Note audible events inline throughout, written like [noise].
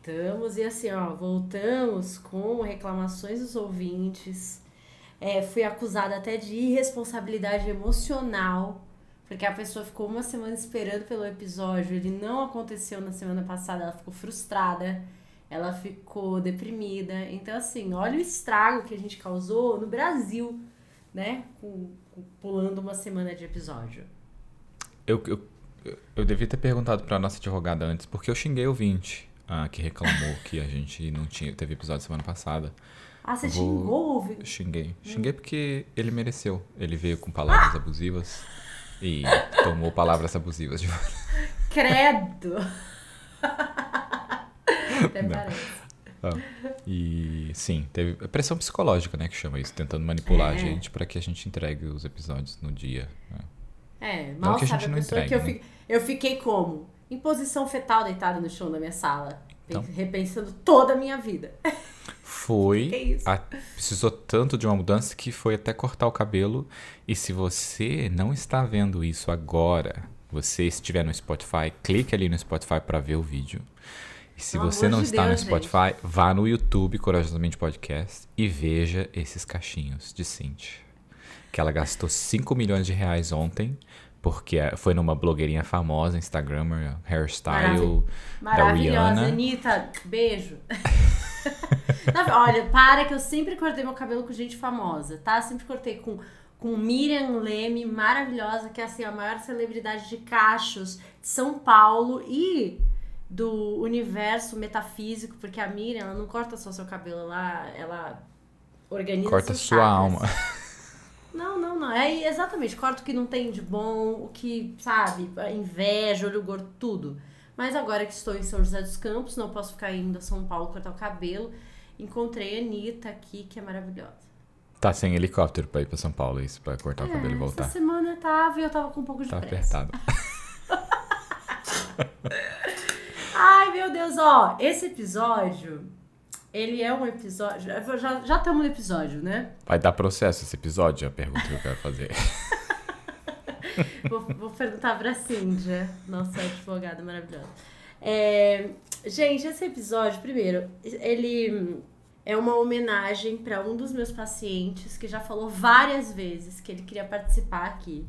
Voltamos e assim, ó, voltamos com reclamações dos ouvintes. É, fui acusada até de irresponsabilidade emocional, porque a pessoa ficou uma semana esperando pelo episódio, ele não aconteceu na semana passada, ela ficou frustrada, ela ficou deprimida. Então, assim, olha o estrago que a gente causou no Brasil, né? Com, com, pulando uma semana de episódio. Eu, eu, eu devia ter perguntado pra nossa advogada antes, porque eu xinguei o 20 ah, que reclamou que a gente não tinha, teve episódio semana passada. Ah, você Vou... xingou? Ouvi? Xinguei. Xinguei porque ele mereceu. Ele veio com palavras ah! abusivas e tomou palavras abusivas de Credo! [laughs] Até parece. Ah, e sim, teve pressão psicológica, né, que chama isso, tentando manipular é. a gente para que a gente entregue os episódios no dia. Né? É, mal não que a gente não entregue, que eu, né? eu fiquei como? Em posição fetal deitada no chão da minha sala, então, repensando toda a minha vida. Foi. [laughs] a, precisou tanto de uma mudança que foi até cortar o cabelo. E se você não está vendo isso agora, você estiver no Spotify, clique ali no Spotify para ver o vídeo. E se Pelo você não de está Deus, no Spotify, gente. vá no YouTube Corajosamente Podcast e veja esses cachinhos de Cintia. Que ela gastou 5 milhões de reais ontem porque é, foi numa blogueirinha famosa, Instagrammer, hairstyle da Rihanna. Anitta, beijo. [laughs] olha, para que eu sempre cortei meu cabelo com gente famosa, tá? Sempre cortei com, com Miriam Leme, maravilhosa, que é assim, a maior celebridade de cachos de São Paulo e do universo metafísico, porque a Miriam, ela não corta só seu cabelo, ela, ela organiza Corta sua chakras. alma. [laughs] Não, não, não. É exatamente, corta o que não tem de bom, o que, sabe, inveja, olho gordo, tudo. Mas agora que estou em São José dos Campos, não posso ficar indo a São Paulo cortar o cabelo. Encontrei a Anitta aqui, que é maravilhosa. Tá sem helicóptero pra ir pra São Paulo, isso, pra cortar é, o cabelo e voltar. Essa semana eu tava e eu tava com um pouco de tá pressa. apertado. [laughs] Ai, meu Deus, ó, esse episódio ele é um episódio. Já, já estamos no episódio, né? Vai dar processo esse episódio? É a pergunta que eu quero fazer. [laughs] vou, vou, perguntar pra Cíndia, nossa advogada maravilhosa. É, gente, esse episódio, primeiro, ele é uma homenagem para um dos meus pacientes que já falou várias vezes que ele queria participar aqui.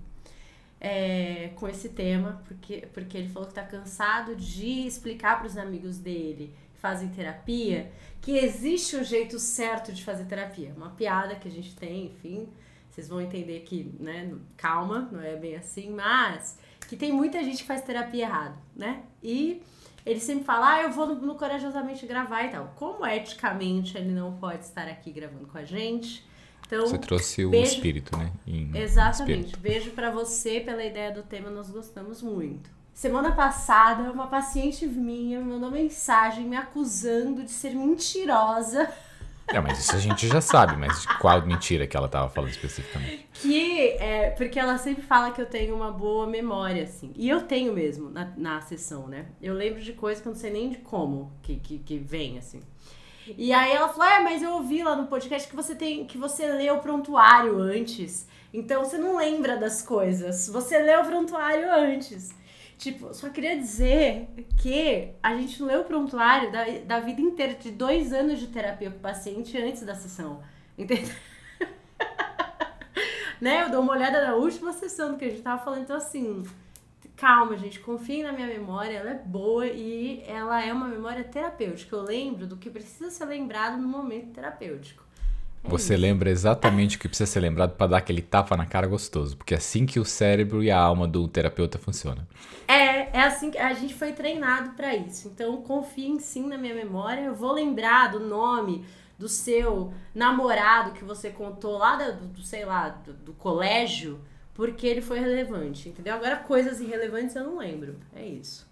É, com esse tema, porque, porque ele falou que está cansado de explicar para os amigos dele fazem terapia que existe um jeito certo de fazer terapia. Uma piada que a gente tem, enfim. Vocês vão entender que, né, calma, não é bem assim, mas que tem muita gente que faz terapia errado, né? E ele sempre fala, ah, eu vou no, no Corajosamente gravar e tal. Como eticamente ele não pode estar aqui gravando com a gente? Então, você trouxe beijo... o espírito, né? Em Exatamente. Espírito. Beijo para você pela ideia do tema, nós gostamos muito. Semana passada, uma paciente minha me mandou mensagem me acusando de ser mentirosa. É, mas isso a gente já sabe, mas qual mentira que ela tava falando especificamente? Que é, porque ela sempre fala que eu tenho uma boa memória, assim. E eu tenho mesmo na, na sessão, né? Eu lembro de coisas que eu não sei nem de como que, que, que vem, assim. E aí ela falou: É, mas eu ouvi lá no podcast que você tem que você lê o prontuário antes. Então você não lembra das coisas. Você lê o prontuário antes. Tipo, só queria dizer que a gente leu o prontuário da, da vida inteira, de dois anos de terapia com o paciente antes da sessão. Entendeu? [laughs] né? Eu dou uma olhada na última sessão do que a gente tava falando. Então, assim, calma, gente, confiem na minha memória, ela é boa e ela é uma memória terapêutica. Eu lembro do que precisa ser lembrado no momento terapêutico. É Você isso. lembra exatamente o que precisa ser lembrado para dar aquele tapa na cara gostoso, porque é assim que o cérebro e a alma do terapeuta funcionam. É, é assim que a gente foi treinado para isso. Então confiem sim na minha memória. Eu vou lembrar do nome do seu namorado que você contou lá do, do sei lá, do, do colégio, porque ele foi relevante, entendeu? Agora coisas irrelevantes eu não lembro. É isso.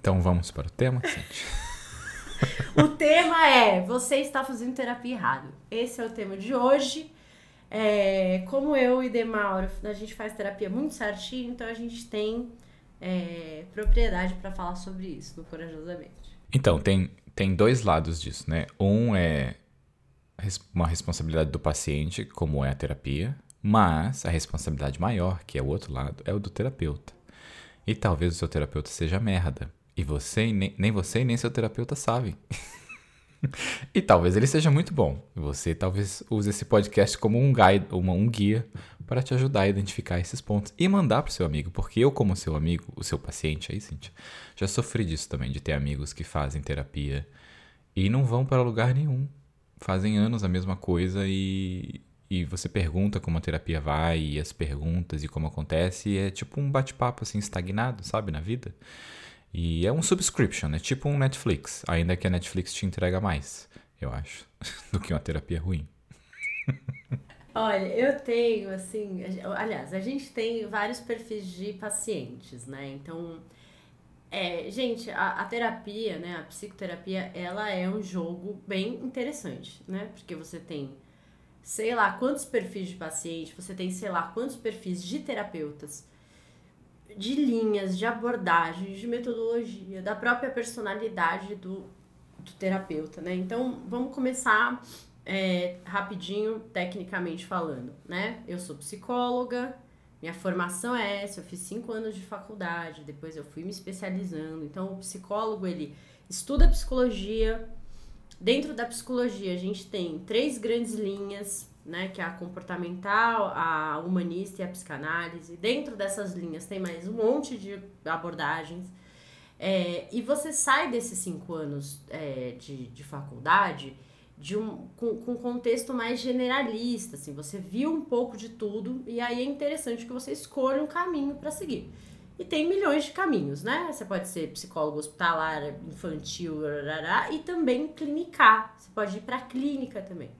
Então vamos para o tema, Cintia. [laughs] [laughs] o tema é Você está fazendo terapia errado. Esse é o tema de hoje. É, como eu e Demauro, a gente faz terapia muito certinho, então a gente tem é, propriedade para falar sobre isso no Corajosamente. Então, tem, tem dois lados disso, né? Um é uma responsabilidade do paciente, como é a terapia, mas a responsabilidade maior, que é o outro lado, é o do terapeuta. E talvez o seu terapeuta seja merda. E você, nem, nem você nem seu terapeuta sabem. [laughs] e talvez ele seja muito bom. Você talvez use esse podcast como um guide, uma, um guia para te ajudar a identificar esses pontos e mandar para o seu amigo, porque eu, como seu amigo, o seu paciente aí, Cintia, já sofri disso também, de ter amigos que fazem terapia e não vão para lugar nenhum. Fazem anos a mesma coisa e, e você pergunta como a terapia vai, e as perguntas e como acontece, e é tipo um bate-papo assim estagnado, sabe, na vida. E é um subscription, é tipo um Netflix, ainda que a Netflix te entrega mais, eu acho, [laughs] do que uma terapia ruim. Olha, eu tenho, assim, aliás, a gente tem vários perfis de pacientes, né? Então, é, gente, a, a, terapia, né, a psicoterapia, ela é um jogo bem interessante, né? Porque você tem, sei lá, quantos perfis de paciente, você tem, sei lá, quantos perfis de terapeutas, de linhas, de abordagens, de metodologia, da própria personalidade do, do terapeuta, né? Então, vamos começar é, rapidinho, tecnicamente falando, né? Eu sou psicóloga, minha formação é essa, eu fiz cinco anos de faculdade, depois eu fui me especializando. Então, o psicólogo, ele estuda psicologia. Dentro da psicologia, a gente tem três grandes linhas, né? Que é a comportamental, a humanista e a psicanálise. Dentro dessas linhas tem mais um monte de abordagens. É, e você sai desses cinco anos é, de, de faculdade de um, com, com um contexto mais generalista, assim, você viu um pouco de tudo e aí é interessante que você escolha um caminho para seguir. E tem milhões de caminhos, né? Você pode ser psicólogo hospitalar, infantil, rarará, e também clinicar. Você pode ir para clínica também.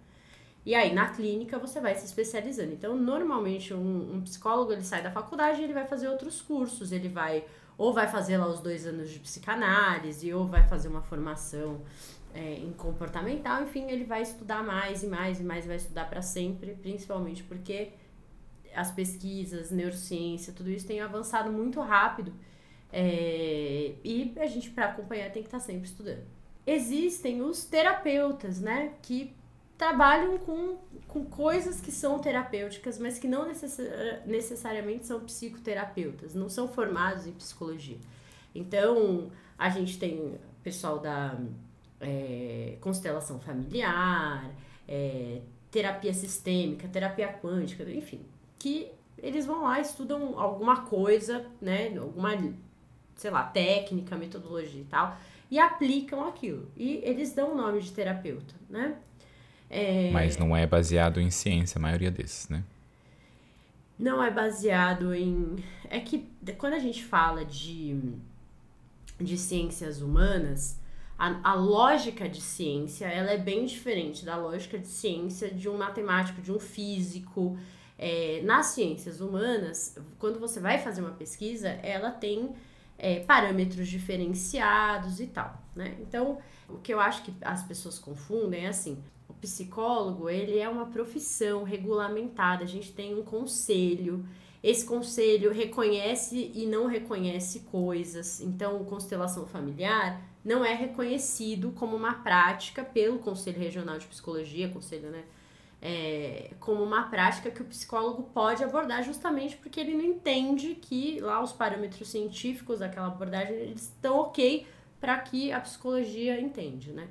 E aí, na clínica, você vai se especializando. Então, normalmente, um, um psicólogo, ele sai da faculdade e ele vai fazer outros cursos. Ele vai, ou vai fazer lá os dois anos de psicanálise, ou vai fazer uma formação é, em comportamental, enfim, ele vai estudar mais e mais e mais, vai estudar para sempre, principalmente porque as pesquisas, neurociência, tudo isso tem avançado muito rápido é, e a gente, para acompanhar, tem que estar tá sempre estudando. Existem os terapeutas, né, que trabalham com, com coisas que são terapêuticas, mas que não necessariamente são psicoterapeutas, não são formados em psicologia. Então, a gente tem pessoal da é, constelação familiar, é, terapia sistêmica, terapia quântica, enfim, que eles vão lá, estudam alguma coisa, né, alguma, sei lá, técnica, metodologia e tal, e aplicam aquilo. E eles dão o nome de terapeuta, né? É... Mas não é baseado em ciência, a maioria desses, né? Não é baseado em. É que quando a gente fala de, de ciências humanas, a, a lógica de ciência ela é bem diferente da lógica de ciência de um matemático, de um físico. É, nas ciências humanas, quando você vai fazer uma pesquisa, ela tem é, parâmetros diferenciados e tal, né? Então, o que eu acho que as pessoas confundem é assim, o psicólogo, ele é uma profissão regulamentada, a gente tem um conselho, esse conselho reconhece e não reconhece coisas, então, constelação familiar não é reconhecido como uma prática pelo Conselho Regional de Psicologia, conselho, né? É, como uma prática que o psicólogo pode abordar justamente porque ele não entende que lá os parâmetros científicos daquela abordagem eles estão ok para que a psicologia entende, né?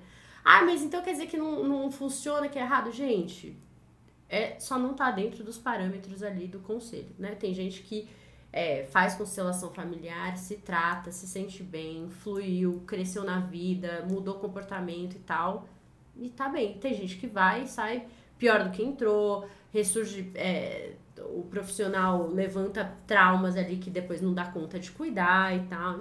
Ah, mas então quer dizer que não, não funciona, que é errado? Gente, é, só não tá dentro dos parâmetros ali do conselho, né? Tem gente que é, faz constelação familiar, se trata, se sente bem, fluiu, cresceu na vida, mudou comportamento e tal. E tá bem. Tem gente que vai e sai pior do que entrou, ressurge. É, o profissional levanta traumas ali que depois não dá conta de cuidar e tal.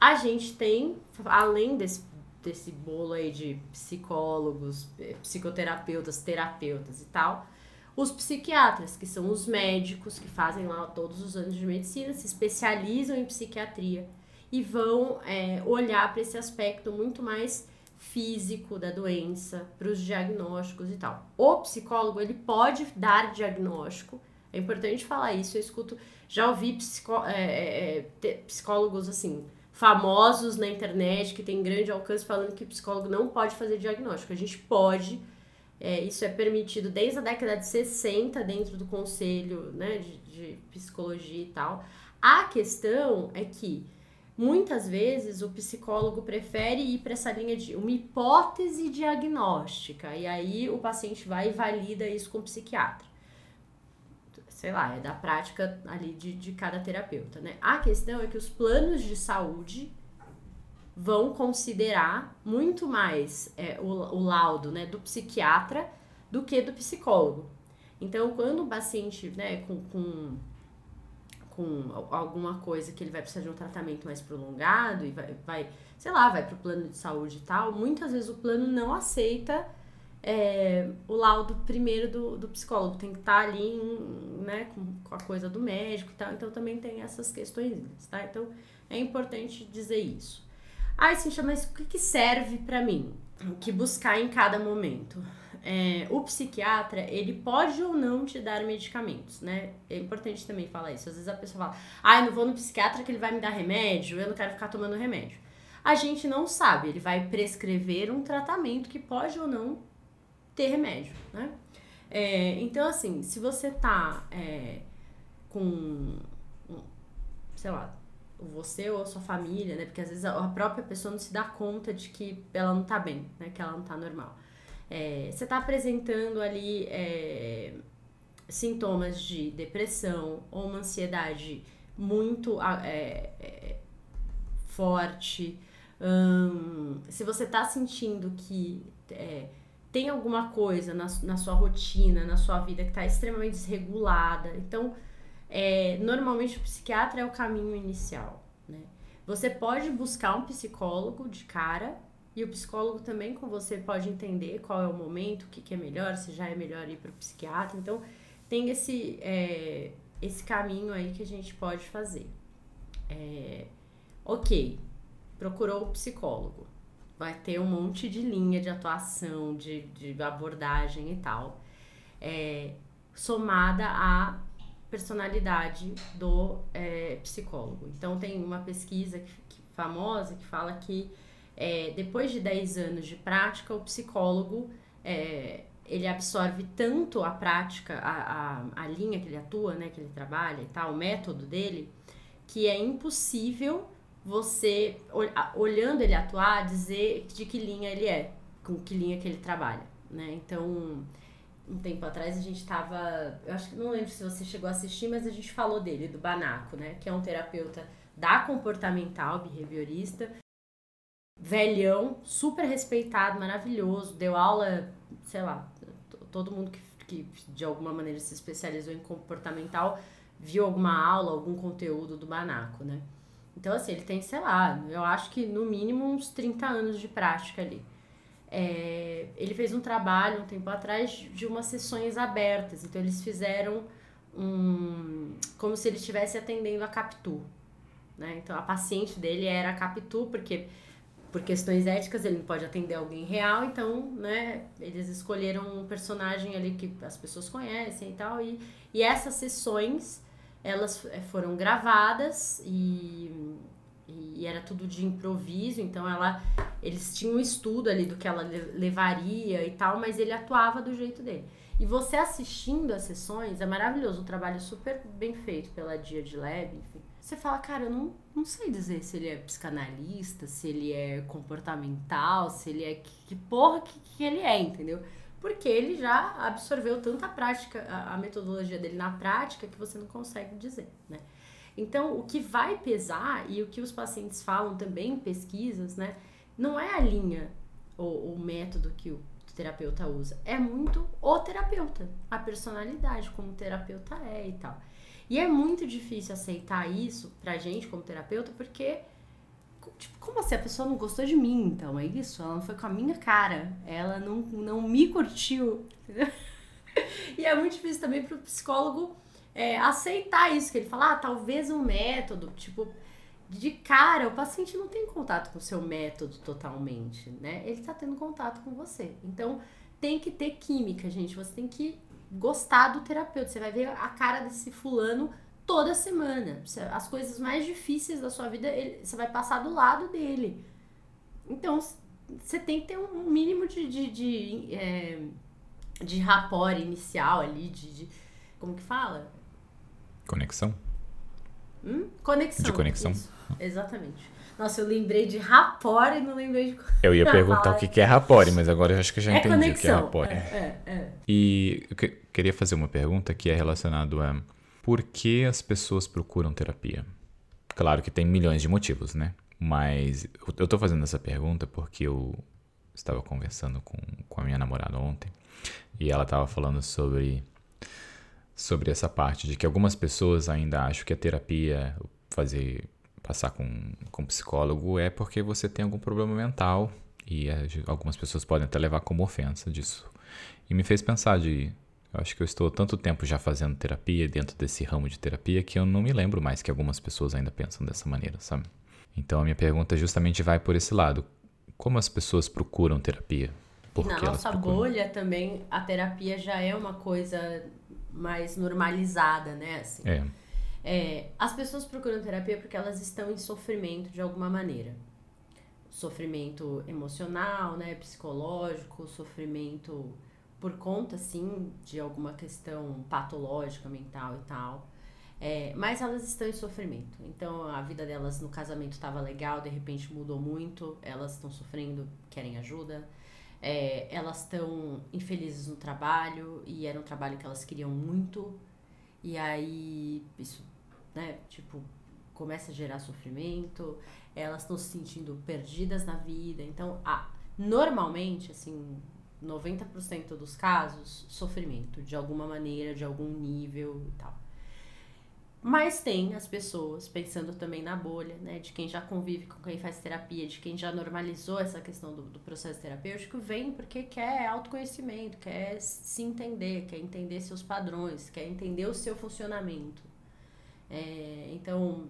A gente tem, além desse, desse bolo aí de psicólogos, é, psicoterapeutas, terapeutas e tal, os psiquiatras, que são os médicos que fazem lá todos os anos de medicina, se especializam em psiquiatria e vão é, olhar para esse aspecto muito mais físico da doença, para os diagnósticos e tal. O psicólogo, ele pode dar diagnóstico, é importante falar isso, eu escuto, já ouvi psicó, é, é, psicólogos assim, famosos na internet, que tem grande alcance, falando que psicólogo não pode fazer diagnóstico. A gente pode é, isso é permitido desde a década de 60 dentro do conselho né, de, de psicologia e tal. A questão é que muitas vezes o psicólogo prefere ir para essa linha de uma hipótese diagnóstica e aí o paciente vai e valida isso com o psiquiatra. Sei lá, é da prática ali de, de cada terapeuta, né? A questão é que os planos de saúde vão considerar muito mais é, o, o laudo né, do psiquiatra do que do psicólogo. Então, quando o paciente né, com, com com alguma coisa que ele vai precisar de um tratamento mais prolongado e vai, vai sei lá, vai para o plano de saúde e tal, muitas vezes o plano não aceita é, o laudo primeiro do, do psicólogo, tem que estar tá ali né, com, com, a coisa do médico e tal, então também tem essas questões, tá? Então é importante dizer isso. Aí, Cintia, mas o que, que serve para mim? O que buscar em cada momento? é, o psiquiatra, ele pode ou não te dar medicamentos, né? É importante também falar isso. Às vezes a pessoa fala, ah, eu não vou no psiquiatra que ele vai me dar remédio, eu não quero ficar tomando remédio. A gente não sabe, ele vai prescrever um tratamento que pode ou não ter remédio, né? É, então, assim, se você tá é, com, sei lá, você ou a sua família, né? Porque às vezes a própria pessoa não se dá conta de que ela não tá bem, né? Que ela não tá normal. É, você está apresentando ali é, sintomas de depressão ou uma ansiedade muito é, é forte, hum, se você está sentindo que tem alguma coisa na, na sua rotina, na sua vida que está extremamente desregulada, então é, normalmente o psiquiatra é o caminho inicial. Né? Você pode buscar um psicólogo de cara e o psicólogo também com você pode entender qual é o momento, o que, que é melhor, se já é melhor ir para o psiquiatra. Então, tem esse, é, esse caminho aí que a gente pode fazer. É, ok, procurou o psicólogo. Vai ter um monte de linha de atuação, de, de abordagem e tal. É, somada à personalidade do é, psicólogo. Então, tem uma pesquisa que, que, famosa que fala que é, depois de 10 anos de prática, o psicólogo é, ele absorve tanto a prática, a, a, a, linha que ele atua, né, que ele trabalha e tal, o método dele, que é impossível você, olhando ele atuar, dizer de que linha ele é, com que linha que ele trabalha, né? Então, um tempo atrás a gente estava, eu acho que não lembro se você chegou a assistir, mas a gente falou dele, do Banaco, né, que é um terapeuta da comportamental, behaviorista, velhão, super respeitado, maravilhoso, deu aula, sei lá, todo mundo que, que de alguma maneira se especializou em comportamental viu alguma aula, algum conteúdo do Banaco, né? Então, assim, ele tem, sei lá, eu acho que no mínimo uns 30 anos de prática ali. É, ele fez um trabalho um tempo atrás de umas sessões abertas, então eles fizeram um. como se ele estivesse atendendo a Capitu. Né? Então a paciente dele era a Capitu, porque por questões éticas, ele não pode atender alguém real, então, né, eles escolheram um personagem ali que as pessoas conhecem e tal, e, e essas sessões, elas eh, foram gravadas e, e era tudo de improviso, então ela, eles tinham um estudo ali do que ela levaria e tal, mas ele atuava do jeito dele. E você assistindo as sessões, é maravilhoso, um trabalho super bem feito pela Dia de Lab, enfim você fala, cara, eu não, não sei dizer se ele é psicanalista, se ele é comportamental, se ele é. Que, que porra que, que ele é, entendeu? Porque ele já absorveu tanta prática, a, a metodologia dele na prática, que você não consegue dizer, né? Então, o que vai pesar e o que os pacientes falam também em pesquisas, né? Não é a linha ou o método que o terapeuta usa, é muito o terapeuta, a personalidade, como o terapeuta é e tal. E é muito difícil aceitar isso pra gente como terapeuta, porque tipo, como assim? A pessoa não gostou de mim, então, é isso? Ela não foi com a minha cara. Ela não, não me curtiu. [laughs] e é muito difícil também pro psicólogo é, aceitar isso, que ele fala, ah, talvez um método, tipo, de cara, o paciente não tem contato com o seu método totalmente, né? Ele tá tendo contato com você. Então, tem que ter química, gente. Você tem que gostar do terapeuta. Você vai ver a cara desse fulano toda semana. As coisas mais difíceis da sua vida, ele, você vai passar do lado dele. Então, você tem que ter um mínimo de, de, de, é, de inicial ali, de, de, Como que fala? Conexão. Hum? Conexão. De conexão. Isso Exatamente. Nossa, eu lembrei de rapor e não lembrei de. Eu ia [laughs] perguntar o que é rapore, mas agora eu acho que eu já é entendi conexão. o que é rapore. É, é, é. E eu que- queria fazer uma pergunta que é relacionado a por que as pessoas procuram terapia? Claro que tem milhões de motivos, né? Mas eu- tô fazendo essa pergunta porque eu estava conversando com, com a minha namorada ontem e ela estava falando sobre sobre essa parte de que algumas pessoas ainda acham que a terapia, fazer passar com, com psicólogo é porque você tem algum problema mental e algumas pessoas podem até levar como ofensa disso. E me fez pensar de, acho que eu estou tanto tempo já fazendo terapia dentro desse ramo de terapia que eu não me lembro mais que algumas pessoas ainda pensam dessa maneira, sabe? Então a minha pergunta justamente vai por esse lado. Como as pessoas procuram terapia? Por na nossa bolha também, a terapia já é uma coisa mais normalizada, né? Assim. É, É, as pessoas procuram terapia porque elas estão em sofrimento de alguma maneira. Sofrimento emocional, né, psicológico, sofrimento por conta, sim, de alguma questão patológica, mental e tal. É, mas elas estão em sofrimento. Então a vida delas no casamento estava legal, de repente mudou muito, elas estão sofrendo, querem ajuda. É, elas estão infelizes no trabalho e era um trabalho que elas queriam muito. E aí isso, né, tipo, começa a gerar sofrimento. Elas estão se sentindo perdidas na vida. Então, a, normalmente, assim, 90% dos casos, sofrimento de alguma maneira, de algum nível e tal. Mas tem as pessoas, pensando também na bolha, né? De quem já convive com quem faz terapia, de quem já normalizou essa questão do, do processo terapêutico, vem porque quer autoconhecimento, quer se entender, quer entender seus padrões, quer entender o seu funcionamento. É, então,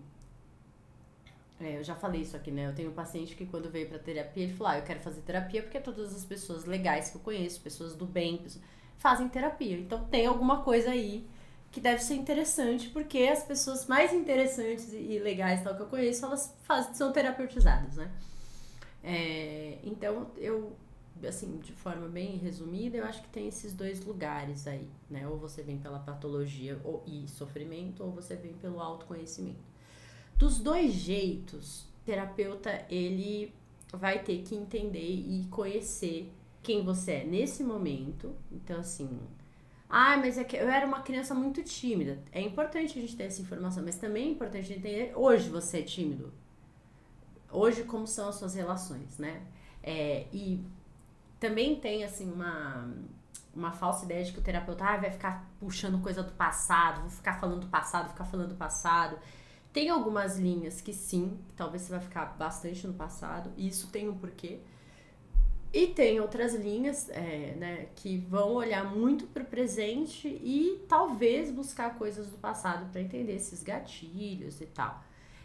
é, eu já falei isso aqui, né? Eu tenho um paciente que quando veio pra terapia, ele falou: ah, eu quero fazer terapia porque todas as pessoas legais que eu conheço, pessoas do bem, pessoas, fazem terapia. Então tem alguma coisa aí que deve ser interessante, porque as pessoas mais interessantes e legais tal que eu conheço, elas fazem, são terapeutizadas, né? É, então, eu, assim, de forma bem resumida, eu acho que tem esses dois lugares aí, né? Ou você vem pela patologia ou, e sofrimento, ou você vem pelo autoconhecimento. Dos dois jeitos, o terapeuta, ele vai ter que entender e conhecer quem você é nesse momento. Então, assim, ah, mas é que eu era uma criança muito tímida. É importante a gente ter essa informação, mas também é importante entender hoje você é tímido. Hoje como são as suas relações, né? É, e também tem assim uma uma falsa ideia de que o terapeuta ah, vai ficar puxando coisa do passado, vou ficar falando do passado, ficar falando do passado. Tem algumas linhas que sim, talvez você vai ficar bastante no passado, e isso tem um porquê. E tem outras linhas é, né, que vão olhar muito para o presente e talvez buscar coisas do passado para entender esses gatilhos e tal.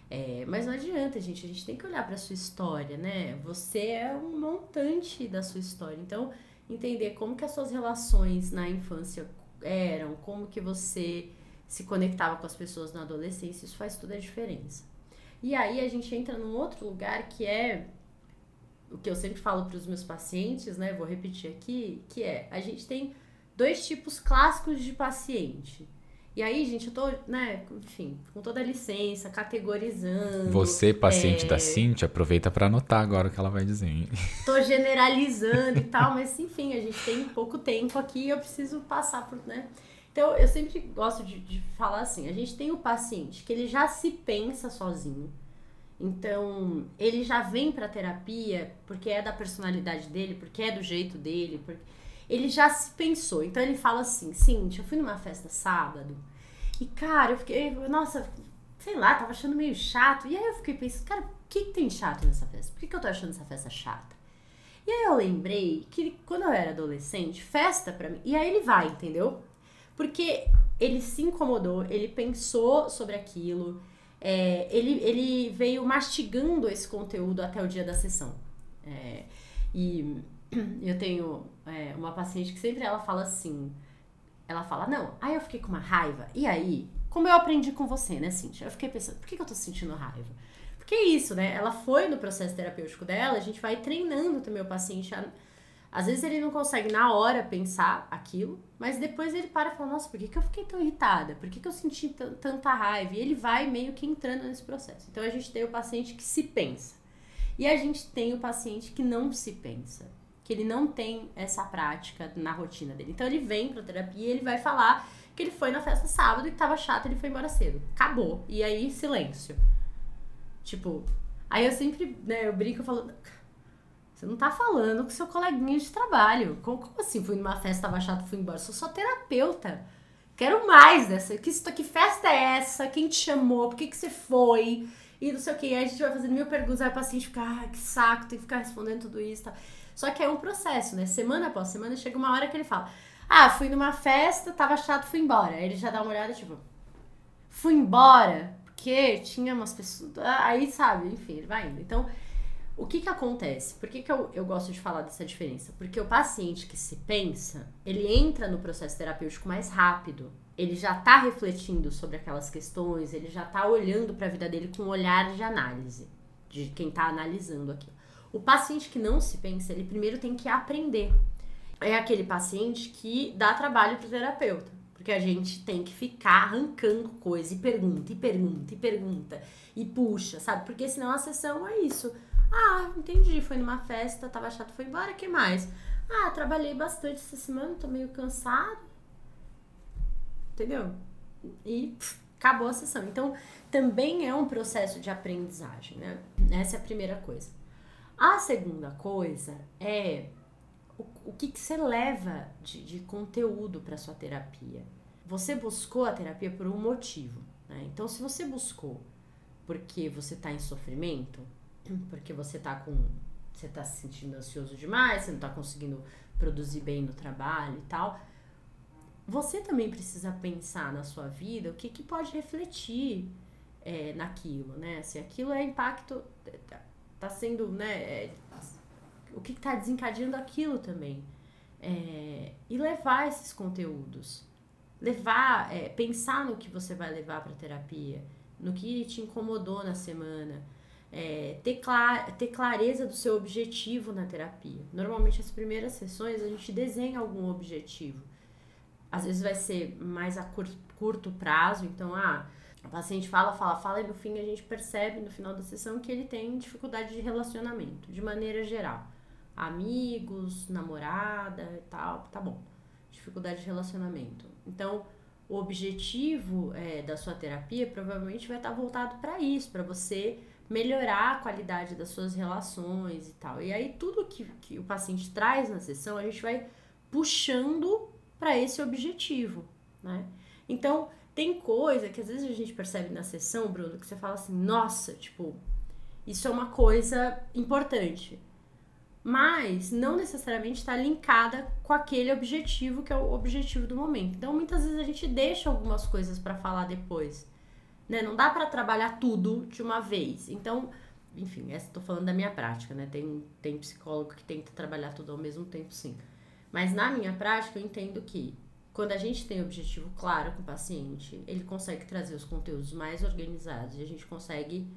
É, mas não adianta, gente. A gente tem que olhar para sua história, né? Você é um montante da sua história. Então, entender como que as suas relações na infância eram, como que você se conectava com as pessoas na adolescência, isso faz toda a diferença. E aí a gente entra num outro lugar que é o que eu sempre falo para os meus pacientes, né? Vou repetir aqui, que é a gente tem dois tipos clássicos de paciente. E aí, gente, eu tô, né, enfim, com toda a licença, categorizando. Você, paciente é, da Cintia, aproveita para anotar agora o que ela vai dizer. hein? [laughs] Tô generalizando e tal, mas enfim, a gente tem pouco tempo aqui e eu preciso passar por, né? Então, eu sempre gosto de, de falar assim: a gente tem o paciente que ele já se pensa sozinho. Então, ele já vem pra terapia porque é da personalidade dele, porque é do jeito dele, porque ele já se pensou. Então, ele fala assim: Cintia, eu fui numa festa sábado e, cara, eu fiquei, nossa, sei lá, tava achando meio chato. E aí eu fiquei pensando: cara, o que, que tem chato nessa festa? Por que, que eu tô achando essa festa chata? E aí eu lembrei que quando eu era adolescente, festa pra mim. E aí ele vai, entendeu? Porque ele se incomodou, ele pensou sobre aquilo, é, ele, ele veio mastigando esse conteúdo até o dia da sessão. É, e [clears throat] eu tenho é, uma paciente que sempre ela fala assim, ela fala, não, aí eu fiquei com uma raiva, e aí, como eu aprendi com você, né, Cintia? Eu fiquei pensando, por que, que eu tô sentindo raiva? Porque é isso, né? Ela foi no processo terapêutico dela, a gente vai treinando também o paciente a, Às vezes ele não consegue na hora pensar aquilo, mas depois ele para e fala: Nossa, por que, que eu fiquei tão irritada? Por que, que eu senti tanta raiva? E ele vai meio que entrando nesse processo. Então a gente tem o paciente que se pensa. E a gente tem o paciente que não se pensa. Que ele não tem essa prática na rotina dele. Então ele vem pra terapia e ele vai falar que ele foi na festa sábado e que tava chato, ele foi embora cedo. Acabou. E aí, silêncio. Tipo, aí eu sempre, né, eu brinco falo você não tá falando com seu coleguinha de trabalho. Como, como assim? Fui numa festa, tava chato, fui embora. Sou só terapeuta. Quero mais dessa. Que, que festa é essa? Quem te chamou? Por que, que você foi? E não sei o que. Aí a gente vai fazendo mil perguntas. Aí o paciente fica, ah, que saco, tem que ficar respondendo tudo isso. Só que é um processo, né? Semana após semana chega uma hora que ele fala: Ah, fui numa festa, tava chato, fui embora. Aí ele já dá uma olhada, tipo, fui embora, porque tinha umas pessoas. Aí, sabe, enfim, ele vai indo. Então, o que que acontece? Por que, que eu, eu gosto de falar dessa diferença? Porque o paciente que se pensa, ele entra no processo terapêutico mais rápido. Ele já está refletindo sobre aquelas questões, ele já está olhando para a vida dele com um olhar de análise, de quem está analisando aquilo. O paciente que não se pensa, ele primeiro tem que aprender. É aquele paciente que dá trabalho para o terapeuta. Porque a gente tem que ficar arrancando coisa e pergunta, e pergunta, e pergunta, e puxa, sabe? Porque senão a sessão é isso ah, entendi. Foi numa festa, tava chato, foi embora. que mais? Ah, trabalhei bastante essa semana, tô meio cansado. Entendeu? E pff, acabou a sessão. Então, também é um processo de aprendizagem, né? Essa é a primeira coisa. A segunda coisa é o, o que, que você leva de, de conteúdo para sua terapia. Você buscou a terapia por um motivo. Né? Então, se você buscou porque você está em sofrimento, porque você tá com você tá se sentindo ansioso demais, você não tá conseguindo produzir bem no trabalho e tal. Você também precisa pensar na sua vida o que, que pode refletir é, naquilo, né? Se aquilo é impacto, tá, tá sendo, né? É, o que, que tá desencadeando aquilo também. É, e levar esses conteúdos. Levar, é, pensar no que você vai levar para terapia, no que te incomodou na semana é, ter, clar, ter clareza do seu objetivo na terapia. Normalmente, as primeiras sessões, a gente desenha algum objetivo. Às vezes vai ser mais a curto, curto prazo, então, ah, o paciente fala, fala, fala, e no fim a gente percebe no final da sessão que ele tem dificuldade de relacionamento, de maneira geral. Amigos, namorada e tal, tá bom. Dificuldade de relacionamento. Então, o objetivo é, da sua terapia provavelmente vai estar voltado para isso, para você melhorar a qualidade das suas relações e tal. E aí tudo que, que o paciente traz na sessão, a gente vai puxando para esse objetivo, né? Então, tem coisa que às vezes a gente percebe na sessão, Bruno, que você fala assim, nossa, tipo, isso é uma coisa importante. Mas não necessariamente está linkada com aquele objetivo que é o objetivo do momento. Então, muitas vezes a gente deixa algumas coisas para falar depois. Né? Não dá para trabalhar tudo de uma vez. Então, enfim, estou falando da minha prática, né? Tem, tem psicólogo que tenta trabalhar tudo ao mesmo tempo, sim. Mas na minha prática, eu entendo que quando a gente tem objetivo claro com o paciente, ele consegue trazer os conteúdos mais organizados e a gente consegue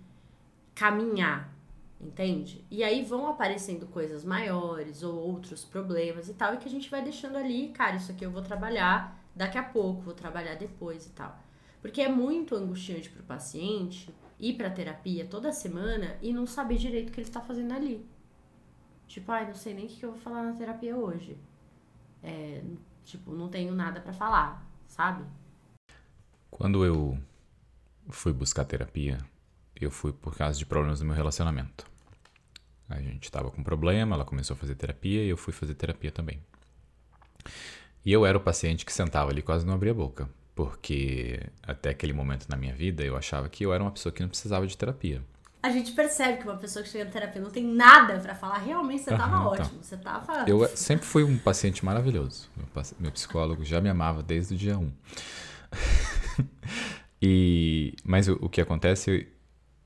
caminhar, entende? E aí vão aparecendo coisas maiores ou outros problemas e tal, e que a gente vai deixando ali, cara, isso aqui eu vou trabalhar daqui a pouco, vou trabalhar depois e tal. Porque é muito angustiante para o paciente ir para terapia toda semana e não saber direito o que ele está fazendo ali. Tipo, ai, não sei nem o que eu vou falar na terapia hoje. É, tipo, não tenho nada para falar, sabe? Quando eu fui buscar terapia, eu fui por causa de problemas no meu relacionamento. A gente tava com problema, ela começou a fazer terapia e eu fui fazer terapia também. E eu era o paciente que sentava ali quase não abria a boca porque até aquele momento na minha vida eu achava que eu era uma pessoa que não precisava de terapia. A gente percebe que uma pessoa que chega na terapia não tem nada para falar, realmente você tava uhum, ótimo, então. você tava... Eu sempre fui um paciente maravilhoso, meu, meu psicólogo já me amava desde o dia 1. [laughs] e, mas o, o que acontece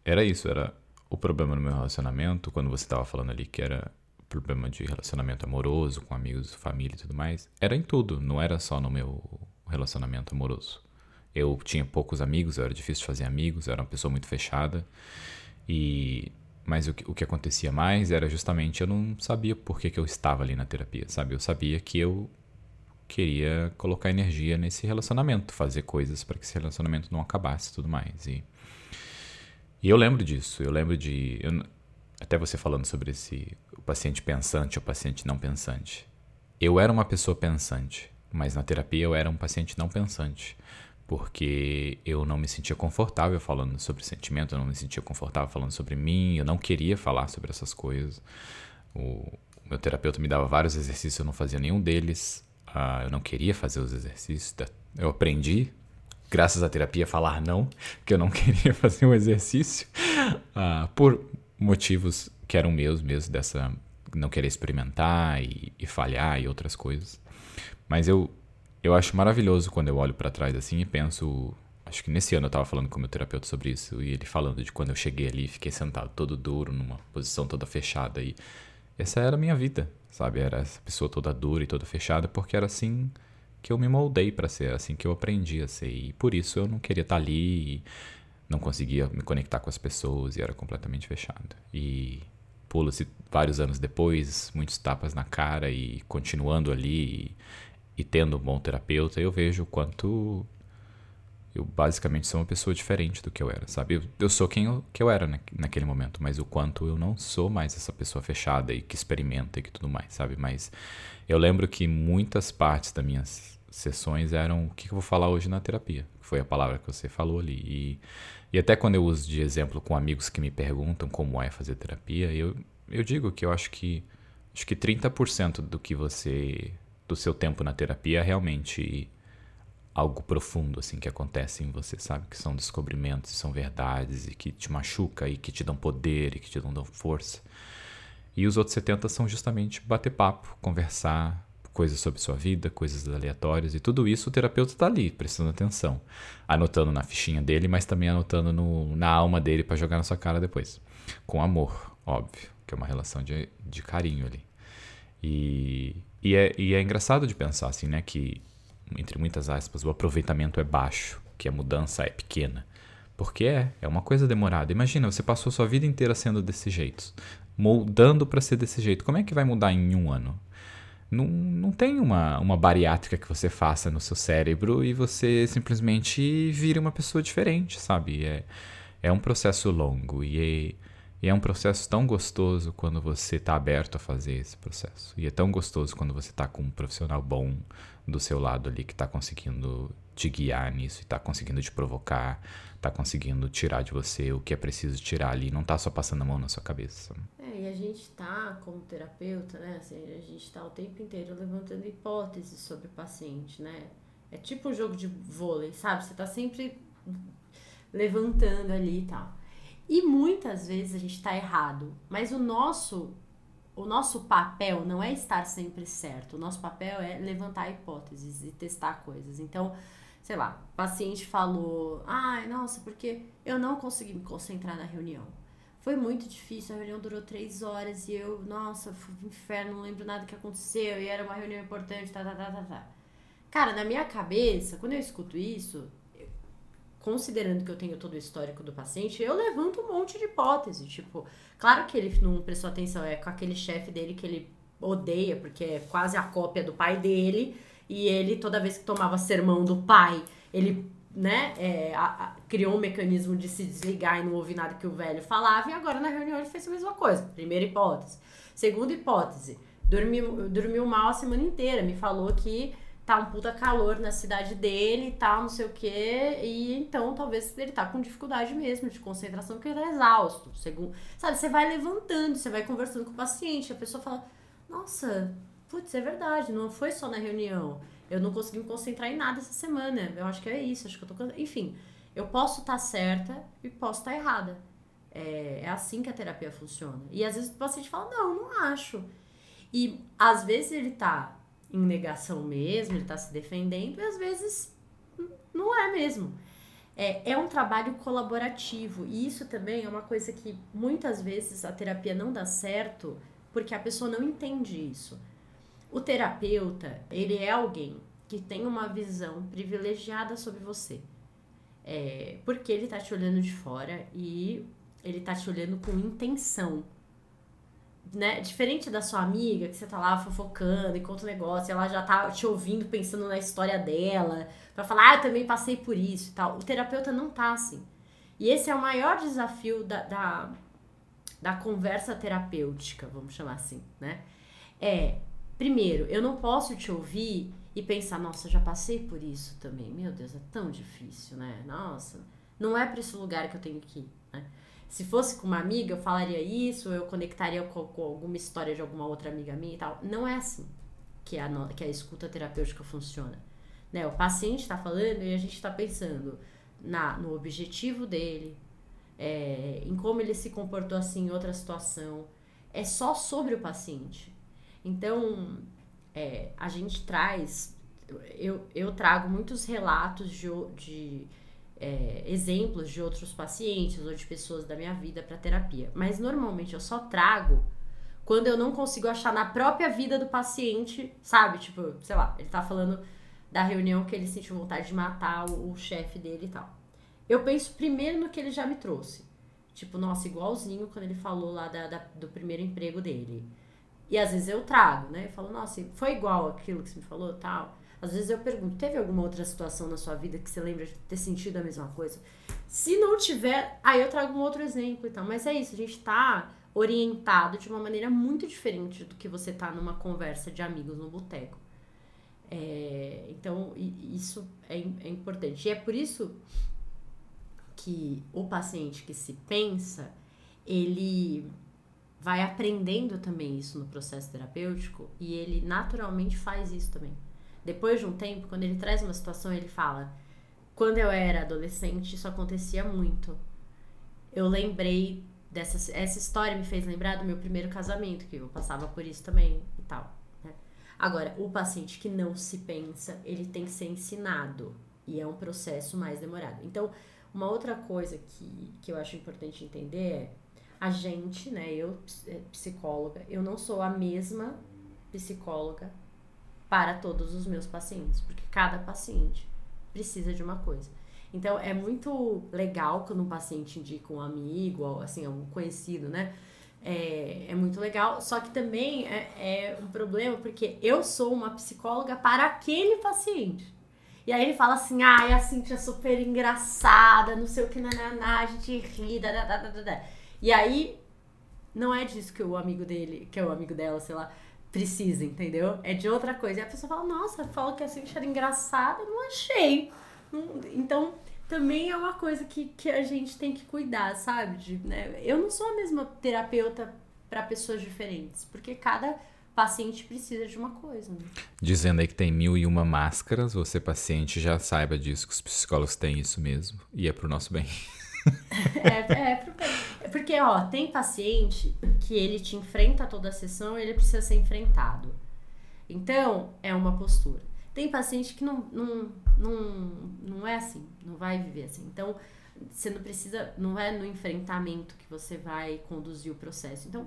era isso, era o problema no meu relacionamento, quando você estava falando ali que era problema de relacionamento amoroso, com amigos, família e tudo mais, era em tudo, não era só no meu relacionamento amoroso. Eu tinha poucos amigos, eu era difícil de fazer amigos, eu era uma pessoa muito fechada. E Mas o que, o que acontecia mais era justamente eu não sabia por que, que eu estava ali na terapia, sabe? Eu sabia que eu queria colocar energia nesse relacionamento, fazer coisas para que esse relacionamento não acabasse e tudo mais. E, e eu lembro disso, eu lembro de. Eu, até você falando sobre esse o paciente pensante ou paciente não pensante. Eu era uma pessoa pensante, mas na terapia eu era um paciente não pensante porque eu não me sentia confortável falando sobre sentimento, eu não me sentia confortável falando sobre mim, eu não queria falar sobre essas coisas. O, meu terapeuta me dava vários exercícios, eu não fazia nenhum deles, uh, eu não queria fazer os exercícios. Eu aprendi, graças à terapia, a falar não, porque eu não [laughs] queria fazer um exercício, uh, por motivos que eram meus mesmo, dessa não querer experimentar e, e falhar e outras coisas. Mas eu eu acho maravilhoso quando eu olho para trás assim e penso. Acho que nesse ano eu tava falando com o meu terapeuta sobre isso e ele falando de quando eu cheguei ali, fiquei sentado todo duro, numa posição toda fechada e essa era a minha vida, sabe? Era essa pessoa toda dura e toda fechada porque era assim que eu me moldei para ser, assim que eu aprendi a ser e por isso eu não queria estar tá ali e não conseguia me conectar com as pessoas e era completamente fechado. E pula-se vários anos depois, muitos tapas na cara e continuando ali e tendo um bom terapeuta, eu vejo o quanto eu basicamente sou uma pessoa diferente do que eu era, sabe? Eu, eu sou quem eu, que eu era na, naquele momento, mas o quanto eu não sou mais essa pessoa fechada e que experimenta e que tudo mais, sabe? Mas eu lembro que muitas partes das minhas sessões eram o que eu vou falar hoje na terapia, foi a palavra que você falou ali. E, e até quando eu uso de exemplo com amigos que me perguntam como é fazer terapia, eu, eu digo que eu acho que acho que 30% do que você do seu tempo na terapia é realmente algo profundo assim que acontece em você, sabe? Que são descobrimentos, são verdades e que te machuca e que te dão poder e que te dão força. E os outros 70 são justamente bater papo, conversar, coisas sobre sua vida, coisas aleatórias e tudo isso o terapeuta está ali, prestando atenção, anotando na fichinha dele, mas também anotando no, na alma dele para jogar na sua cara depois. Com amor, óbvio, que é uma relação de, de carinho ali. E, e, é, e é engraçado de pensar assim, né? Que, entre muitas aspas, o aproveitamento é baixo, que a mudança é pequena. Porque é, é uma coisa demorada. Imagina, você passou sua vida inteira sendo desse jeito, moldando para ser desse jeito. Como é que vai mudar em um ano? Não, não tem uma, uma bariátrica que você faça no seu cérebro e você simplesmente vire uma pessoa diferente, sabe? É, é um processo longo e é, e é um processo tão gostoso quando você está aberto a fazer esse processo. E é tão gostoso quando você está com um profissional bom do seu lado ali que está conseguindo te guiar nisso, está conseguindo te provocar, está conseguindo tirar de você o que é preciso tirar ali, não está só passando a mão na sua cabeça. É, e a gente está, como terapeuta, né, assim, a gente está o tempo inteiro levantando hipóteses sobre o paciente, né? É tipo um jogo de vôlei, sabe? Você está sempre levantando ali e tal. E muitas vezes a gente está errado, mas o nosso o nosso papel não é estar sempre certo. O nosso papel é levantar hipóteses e testar coisas. Então, sei lá, o paciente falou: "Ai, nossa, porque eu não consegui me concentrar na reunião. Foi muito difícil, a reunião durou três horas e eu, nossa, fui um inferno, não lembro nada que aconteceu e era uma reunião importante, tá, tá, tá, tá, tá. Cara, na minha cabeça, quando eu escuto isso, considerando que eu tenho todo o histórico do paciente, eu levanto um monte de hipótese. Tipo, claro que ele não prestou atenção, é com aquele chefe dele que ele odeia, porque é quase a cópia do pai dele, e ele, toda vez que tomava sermão do pai, ele, né, é, a, a, criou um mecanismo de se desligar e não ouvir nada que o velho falava, e agora na reunião ele fez a mesma coisa. Primeira hipótese. Segunda hipótese, dormiu, dormiu mal a semana inteira, me falou que tá um puta calor na cidade dele e tal, não sei o quê. E então talvez ele tá com dificuldade mesmo de concentração, porque ele tá exausto. Segundo, sabe, você vai levantando, você vai conversando com o paciente, a pessoa fala: Nossa, putz, é verdade, não foi só na reunião. Eu não consegui me concentrar em nada essa semana. Eu acho que é isso, acho que eu tô. Enfim, eu posso estar tá certa e posso estar tá errada. É, é assim que a terapia funciona. E às vezes o paciente fala: Não, não acho. E às vezes ele tá em negação mesmo, ele está se defendendo, e às vezes não é mesmo. É, é um trabalho colaborativo, e isso também é uma coisa que muitas vezes a terapia não dá certo porque a pessoa não entende isso. O terapeuta, ele é alguém que tem uma visão privilegiada sobre você. É, porque ele está te olhando de fora e ele tá te olhando com intenção. Né? Diferente da sua amiga, que você tá lá fofocando e conta um negócio, e ela já tá te ouvindo, pensando na história dela, para falar, ah, eu também passei por isso e tal. O terapeuta não tá assim. E esse é o maior desafio da, da, da conversa terapêutica, vamos chamar assim, né? É, primeiro, eu não posso te ouvir e pensar, nossa, já passei por isso também. Meu Deus, é tão difícil, né? Nossa, não é para esse lugar que eu tenho que ir? Se fosse com uma amiga, eu falaria isso, eu conectaria com, com, alguma história de alguma outra amiga minha e tal. Não é assim que a, que a escuta terapêutica funciona. Né? O paciente está falando e a gente está pensando na, no objetivo dele, é, em como ele se comportou assim em outra situação. É só sobre o paciente. Então, é, a gente traz, eu, eu trago muitos relatos de, de é, exemplos de outros pacientes ou de pessoas da minha vida para terapia. Mas normalmente eu só trago quando eu não consigo achar na própria vida do paciente, sabe? Tipo, sei lá, ele tá falando da reunião que ele sentiu vontade de matar o, o chefe dele e tal. Eu penso primeiro no que ele já me trouxe. Tipo, nossa, igualzinho quando ele falou lá da, da do primeiro emprego dele. E às vezes eu trago, né? Eu falo, nossa, foi igual aquilo que você me falou, tal. Às vezes eu pergunto, teve alguma outra situação na sua vida que você lembra de ter sentido a mesma coisa? Se não tiver, aí eu trago um outro exemplo e tal. Mas é isso, a gente tá orientado de uma maneira muito diferente do que você tá numa conversa de amigos no boteco. É, então, isso é, é importante. E é por isso que o paciente que se pensa, ele vai aprendendo também isso no processo terapêutico e ele naturalmente faz isso também. Depois de um tempo, quando ele traz uma situação, ele fala: quando eu era adolescente, isso acontecia muito. Eu lembrei dessa essa história me fez lembrar do meu primeiro casamento, que eu passava por isso também e tal. Né? Agora, o paciente que não se pensa, ele tem que ser ensinado e é um processo mais demorado. Então, uma outra coisa que, que eu acho importante entender é a gente, né, eu, é, psicóloga, eu não sou a mesma psicóloga para todos os meus pacientes, porque cada paciente precisa de uma coisa. Então é muito legal quando um paciente indica um amigo, assim, um conhecido, né? É, é muito legal, só que também é, é um problema porque eu sou uma psicóloga para aquele paciente. E aí ele fala assim, ai, ah, a Cintia é super engraçada, não sei o que, nananá, a gente ri, da, da, da, da, da. E aí, não é disso que o amigo dele, que é o amigo dela, sei lá, precisa, entendeu? É de outra coisa. E a pessoa fala, nossa, fala que a Cintia era engraçada, não achei. Então, também é uma coisa que, que a gente tem que cuidar, sabe? De, né? Eu não sou a mesma terapeuta para pessoas diferentes, porque cada paciente precisa de uma coisa. Né? Dizendo aí que tem mil e uma máscaras, você paciente já saiba disso, que os psicólogos têm isso mesmo, e é pro nosso bem. [laughs] é, é, é porque, ó, tem paciente que ele te enfrenta toda a sessão e ele precisa ser enfrentado. Então, é uma postura. Tem paciente que não, não, não, não é assim, não vai viver assim. Então, você não precisa, não é no enfrentamento que você vai conduzir o processo. Então,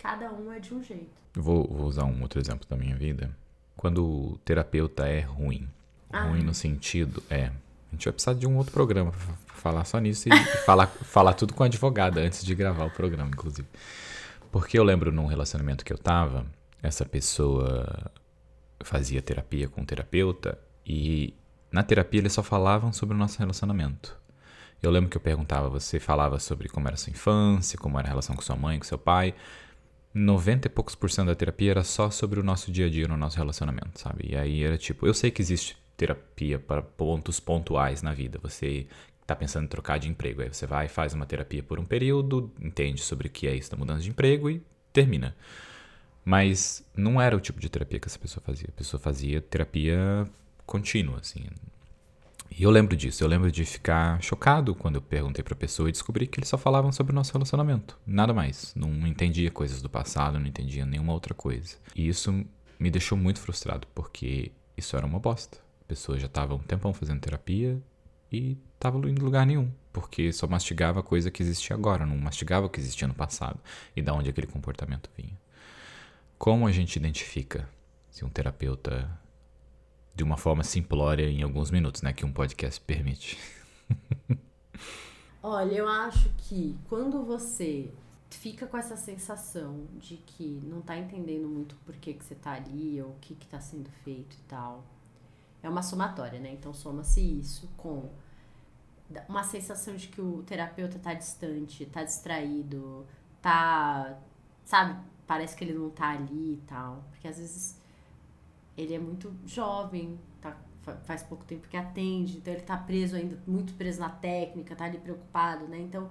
cada um é de um jeito. Vou, vou usar um outro exemplo da minha vida. Quando o terapeuta é ruim, ah. ruim no sentido, é, a gente vai precisar de um outro programa para falar só nisso e falar, [laughs] falar tudo com a advogada antes de gravar o programa, inclusive. Porque eu lembro num relacionamento que eu tava, essa pessoa fazia terapia com um terapeuta e na terapia eles só falavam sobre o nosso relacionamento. Eu lembro que eu perguntava, você falava sobre como era sua infância, como era a relação com sua mãe, com seu pai. 90 e poucos por cento da terapia era só sobre o nosso dia a dia no nosso relacionamento, sabe? E aí era tipo, eu sei que existe terapia para pontos pontuais na vida. Você está pensando em trocar de emprego, aí você vai faz uma terapia por um período, entende sobre o que é isso da mudança de emprego e termina. Mas não era o tipo de terapia que essa pessoa fazia. A pessoa fazia terapia contínua, assim. E eu lembro disso. Eu lembro de ficar chocado quando eu perguntei para a pessoa e descobri que eles só falavam sobre o nosso relacionamento. Nada mais. Não entendia coisas do passado, não entendia nenhuma outra coisa. E isso me deixou muito frustrado, porque isso era uma bosta pessoa já estava um tempão fazendo terapia e estava indo em lugar nenhum, porque só mastigava a coisa que existia agora, não mastigava o que existia no passado e da onde aquele comportamento vinha. Como a gente identifica se um terapeuta de uma forma simplória em alguns minutos, né, que um podcast permite? [laughs] Olha, eu acho que quando você fica com essa sensação de que não tá entendendo muito por que, que você tá ali ou o que, que tá sendo feito e tal, é uma somatória, né? Então soma-se isso com uma sensação de que o terapeuta tá distante, tá distraído, tá. Sabe? Parece que ele não tá ali e tal. Porque às vezes ele é muito jovem, tá, faz pouco tempo que atende, então ele tá preso ainda, muito preso na técnica, tá ali preocupado, né? Então.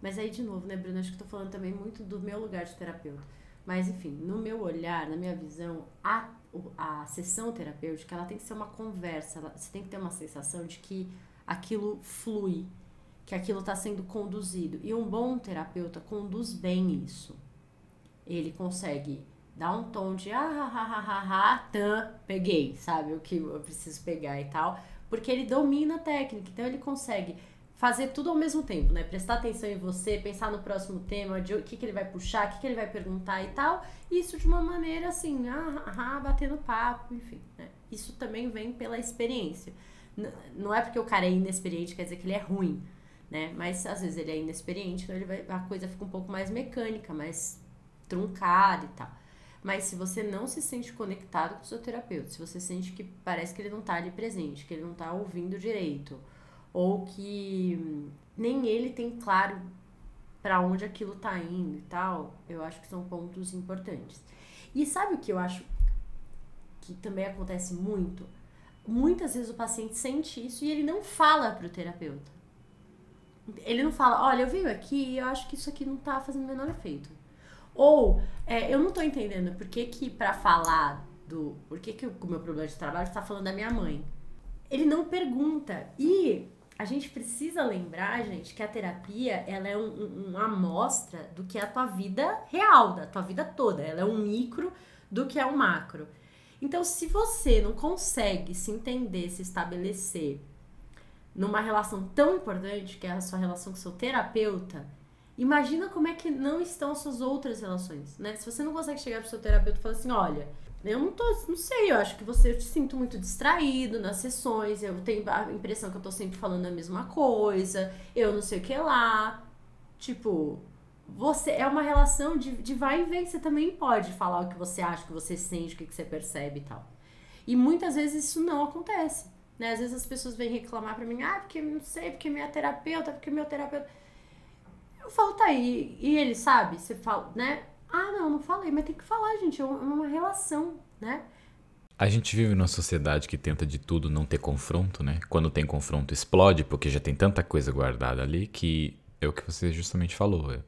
Mas aí, de novo, né, Bruno? Acho que tô falando também muito do meu lugar de terapeuta. Mas, enfim, no meu olhar, na minha visão, a, a sessão terapêutica, ela tem que ser uma conversa. Ela, você tem que ter uma sensação de que aquilo flui, que aquilo está sendo conduzido. E um bom terapeuta conduz bem isso. Ele consegue dar um tom de ah, ah, ah, ah, ah, tan, peguei, sabe? O que eu preciso pegar e tal. Porque ele domina a técnica, então ele consegue fazer tudo ao mesmo tempo, né? Prestar atenção em você, pensar no próximo tema, de o que, que ele vai puxar, o que, que ele vai perguntar e tal. Isso de uma maneira assim, ah, ah, batendo papo, enfim, né? Isso também vem pela experiência não é porque o cara é inexperiente quer dizer que ele é ruim, né? Mas às vezes ele é inexperiente, então ele vai, a coisa fica um pouco mais mecânica, mais truncada e tal. Mas se você não se sente conectado com o seu terapeuta, se você sente que parece que ele não tá ali presente, que ele não tá ouvindo direito, ou que nem ele tem claro para onde aquilo tá indo e tal, eu acho que são pontos importantes. E sabe o que eu acho que também acontece muito? muitas vezes o paciente sente isso e ele não fala pro terapeuta. Ele não fala, olha, eu venho aqui e eu acho que isso aqui não tá fazendo o menor efeito. Ou, é, eu não tô entendendo por que que pra falar do... Por que que o meu problema de trabalho está falando da minha mãe. Ele não pergunta. E a gente precisa lembrar, gente, que a terapia, ela é um, um, uma amostra do que é a tua vida real, da tua vida toda. Ela é um micro do que é o macro. Então, se você não consegue se entender, se estabelecer numa relação tão importante, que é a sua relação com seu terapeuta, imagina como é que não estão as suas outras relações, né? Se você não consegue chegar pro seu terapeuta e falar assim, olha, eu não tô, não sei, eu acho que você eu te sinto muito distraído nas sessões, eu tenho a impressão que eu tô sempre falando a mesma coisa, eu não sei o que lá. Tipo, você é uma relação de, de vai e vem. Você também pode falar o que você acha, o que você sente, o que você percebe e tal. E muitas vezes isso não acontece. Né? Às vezes as pessoas vêm reclamar pra mim, ah, porque não sei, porque minha terapeuta, porque meu terapeuta. Eu falo, tá aí. E ele sabe? Você fala, né? Ah, não, não falei, mas tem que falar, gente. É uma relação, né? A gente vive numa sociedade que tenta de tudo não ter confronto, né? Quando tem confronto, explode, porque já tem tanta coisa guardada ali que é o que você justamente falou. É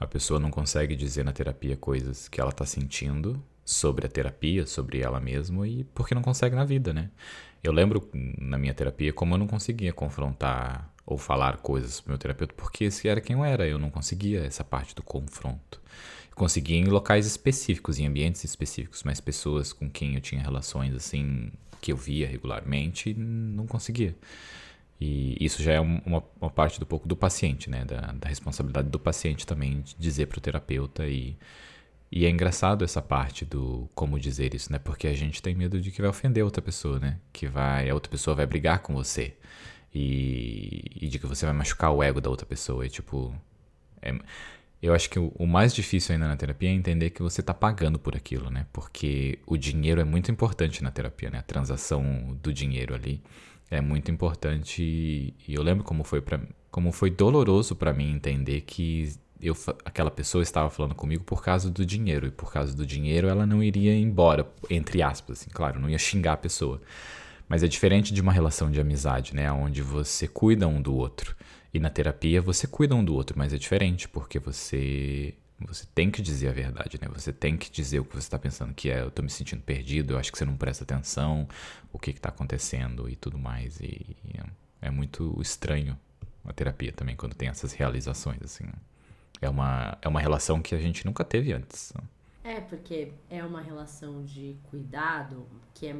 a pessoa não consegue dizer na terapia coisas que ela está sentindo sobre a terapia, sobre ela mesma e porque não consegue na vida, né? Eu lembro na minha terapia como eu não conseguia confrontar ou falar coisas pro meu terapeuta porque esse era quem eu era, eu não conseguia essa parte do confronto. Eu conseguia em locais específicos, em ambientes específicos, mas pessoas com quem eu tinha relações assim que eu via regularmente não conseguia. E isso já é uma, uma parte do pouco do paciente, né? Da, da responsabilidade do paciente também de dizer para o terapeuta. E, e é engraçado essa parte do como dizer isso, né? Porque a gente tem medo de que vai ofender outra pessoa, né? Que vai, a outra pessoa vai brigar com você. E, e de que você vai machucar o ego da outra pessoa. E tipo. É, eu acho que o, mais difícil ainda na terapia é entender que você está pagando por aquilo, né? Porque o dinheiro é muito importante na terapia, né? A transação do dinheiro ali é muito importante e eu lembro como foi para como foi doloroso para mim entender que eu, aquela pessoa estava falando comigo por causa do dinheiro e por causa do dinheiro ela não iria embora entre aspas assim, claro não ia xingar a pessoa mas é diferente de uma relação de amizade né onde você cuida um do outro e na terapia você cuida um do outro mas é diferente porque você você tem que dizer a verdade, né? Você tem que dizer o que você está pensando, que é eu estou me sentindo perdido, eu acho que você não presta atenção, o que está acontecendo e tudo mais. E, e é, é muito estranho a terapia também quando tem essas realizações, assim. É uma, é uma relação que a gente nunca teve antes. É, porque é uma relação de cuidado que é